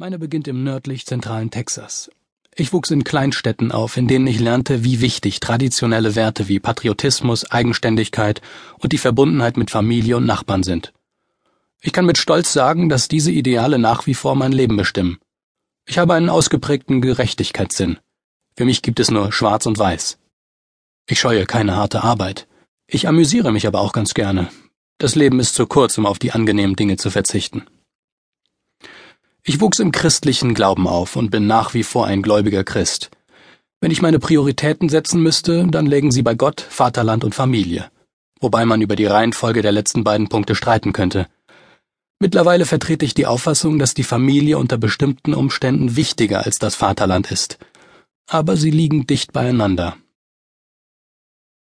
Meine beginnt im nördlich-zentralen Texas. Ich wuchs in Kleinstädten auf, in denen ich lernte, wie wichtig traditionelle Werte wie Patriotismus, Eigenständigkeit und die Verbundenheit mit Familie und Nachbarn sind. Ich kann mit Stolz sagen, dass diese Ideale nach wie vor mein Leben bestimmen. Ich habe einen ausgeprägten Gerechtigkeitssinn. Für mich gibt es nur Schwarz und Weiß. Ich scheue keine harte Arbeit. Ich amüsiere mich aber auch ganz gerne. Das Leben ist zu kurz, um auf die angenehmen Dinge zu verzichten. Ich wuchs im christlichen Glauben auf und bin nach wie vor ein gläubiger Christ. Wenn ich meine Prioritäten setzen müsste, dann lägen sie bei Gott, Vaterland und Familie, wobei man über die Reihenfolge der letzten beiden Punkte streiten könnte. Mittlerweile vertrete ich die Auffassung, dass die Familie unter bestimmten Umständen wichtiger als das Vaterland ist. Aber sie liegen dicht beieinander.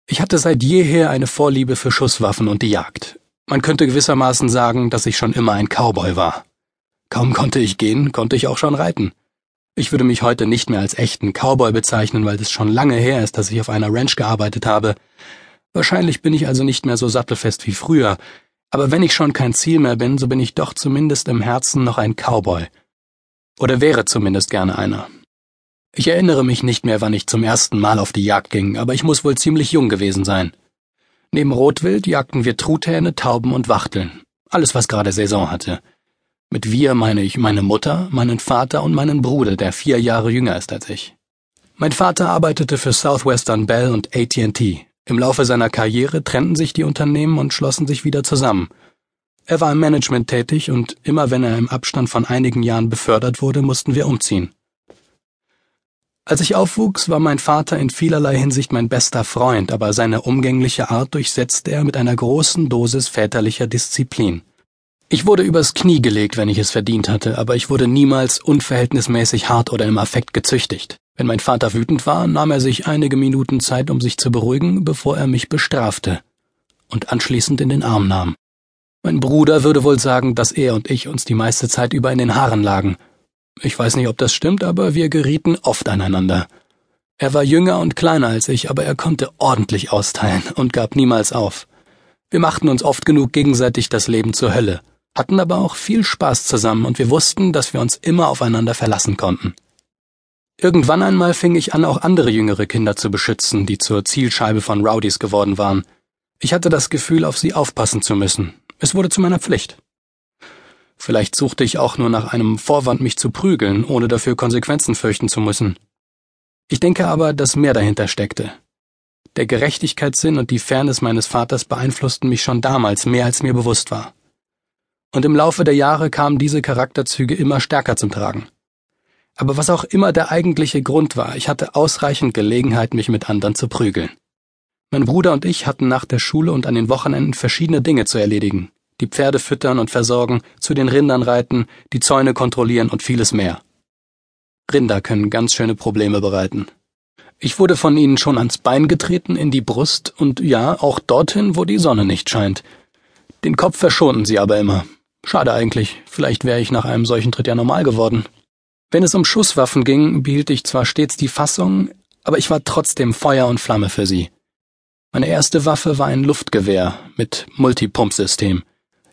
Ich hatte seit jeher eine Vorliebe für Schusswaffen und die Jagd. Man könnte gewissermaßen sagen, dass ich schon immer ein Cowboy war. Kaum konnte ich gehen, konnte ich auch schon reiten. Ich würde mich heute nicht mehr als echten Cowboy bezeichnen, weil es schon lange her ist, dass ich auf einer Ranch gearbeitet habe. Wahrscheinlich bin ich also nicht mehr so sattelfest wie früher, aber wenn ich schon kein Ziel mehr bin, so bin ich doch zumindest im Herzen noch ein Cowboy. Oder wäre zumindest gerne einer. Ich erinnere mich nicht mehr, wann ich zum ersten Mal auf die Jagd ging, aber ich muss wohl ziemlich jung gewesen sein. Neben Rotwild jagten wir Truthähne, Tauben und Wachteln. Alles, was gerade Saison hatte. Mit wir meine ich meine Mutter, meinen Vater und meinen Bruder, der vier Jahre jünger ist als ich. Mein Vater arbeitete für Southwestern Bell und AT&T. Im Laufe seiner Karriere trennten sich die Unternehmen und schlossen sich wieder zusammen. Er war im Management tätig und immer wenn er im Abstand von einigen Jahren befördert wurde, mussten wir umziehen. Als ich aufwuchs, war mein Vater in vielerlei Hinsicht mein bester Freund, aber seine umgängliche Art durchsetzte er mit einer großen Dosis väterlicher Disziplin. Ich wurde übers Knie gelegt, wenn ich es verdient hatte, aber ich wurde niemals unverhältnismäßig hart oder im Affekt gezüchtigt. Wenn mein Vater wütend war, nahm er sich einige Minuten Zeit, um sich zu beruhigen, bevor er mich bestrafte und anschließend in den Arm nahm. Mein Bruder würde wohl sagen, dass er und ich uns die meiste Zeit über in den Haaren lagen. Ich weiß nicht, ob das stimmt, aber wir gerieten oft aneinander. Er war jünger und kleiner als ich, aber er konnte ordentlich austeilen und gab niemals auf. Wir machten uns oft genug gegenseitig das Leben zur Hölle hatten aber auch viel Spaß zusammen und wir wussten, dass wir uns immer aufeinander verlassen konnten. Irgendwann einmal fing ich an, auch andere jüngere Kinder zu beschützen, die zur Zielscheibe von Rowdies geworden waren. Ich hatte das Gefühl, auf sie aufpassen zu müssen. Es wurde zu meiner Pflicht. Vielleicht suchte ich auch nur nach einem Vorwand, mich zu prügeln, ohne dafür Konsequenzen fürchten zu müssen. Ich denke aber, dass mehr dahinter steckte. Der Gerechtigkeitssinn und die Fairness meines Vaters beeinflussten mich schon damals mehr, als mir bewusst war und im Laufe der Jahre kamen diese Charakterzüge immer stärker zum Tragen. Aber was auch immer der eigentliche Grund war, ich hatte ausreichend Gelegenheit, mich mit anderen zu prügeln. Mein Bruder und ich hatten nach der Schule und an den Wochenenden verschiedene Dinge zu erledigen. Die Pferde füttern und versorgen, zu den Rindern reiten, die Zäune kontrollieren und vieles mehr. Rinder können ganz schöne Probleme bereiten. Ich wurde von ihnen schon ans Bein getreten, in die Brust und ja, auch dorthin, wo die Sonne nicht scheint. Den Kopf verschonten sie aber immer. Schade eigentlich, vielleicht wäre ich nach einem solchen Tritt ja normal geworden. Wenn es um Schusswaffen ging, behielt ich zwar stets die Fassung, aber ich war trotzdem Feuer und Flamme für sie. Meine erste Waffe war ein Luftgewehr mit Multipumpsystem.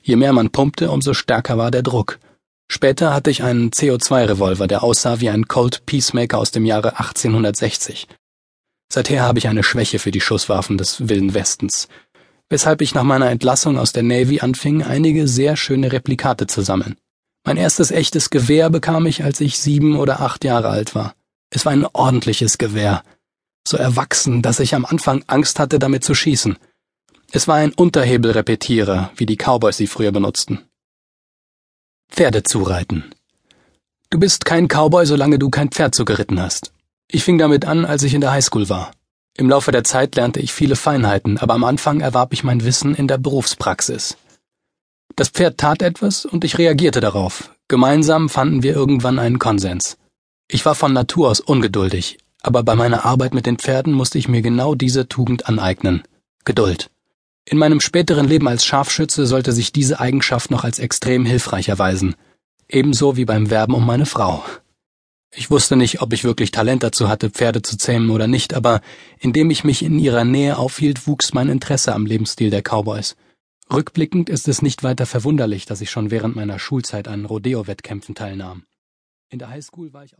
Je mehr man pumpte, umso stärker war der Druck. Später hatte ich einen CO2-Revolver, der aussah wie ein Colt Peacemaker aus dem Jahre 1860. Seither habe ich eine Schwäche für die Schusswaffen des Wilden Westens weshalb ich nach meiner Entlassung aus der Navy anfing, einige sehr schöne Replikate zu sammeln. Mein erstes echtes Gewehr bekam ich, als ich sieben oder acht Jahre alt war. Es war ein ordentliches Gewehr, so erwachsen, dass ich am Anfang Angst hatte, damit zu schießen. Es war ein Unterhebelrepetierer, wie die Cowboys sie früher benutzten. Pferde zureiten. Du bist kein Cowboy, solange du kein Pferd zugeritten hast. Ich fing damit an, als ich in der Highschool war. Im Laufe der Zeit lernte ich viele Feinheiten, aber am Anfang erwarb ich mein Wissen in der Berufspraxis. Das Pferd tat etwas und ich reagierte darauf. Gemeinsam fanden wir irgendwann einen Konsens. Ich war von Natur aus ungeduldig, aber bei meiner Arbeit mit den Pferden musste ich mir genau diese Tugend aneignen. Geduld. In meinem späteren Leben als Scharfschütze sollte sich diese Eigenschaft noch als extrem hilfreich erweisen. Ebenso wie beim Werben um meine Frau. Ich wusste nicht, ob ich wirklich Talent dazu hatte, Pferde zu zähmen oder nicht, aber indem ich mich in ihrer Nähe aufhielt, wuchs mein Interesse am Lebensstil der Cowboys. Rückblickend ist es nicht weiter verwunderlich, dass ich schon während meiner Schulzeit an Rodeo-Wettkämpfen teilnahm. In der Highschool war ich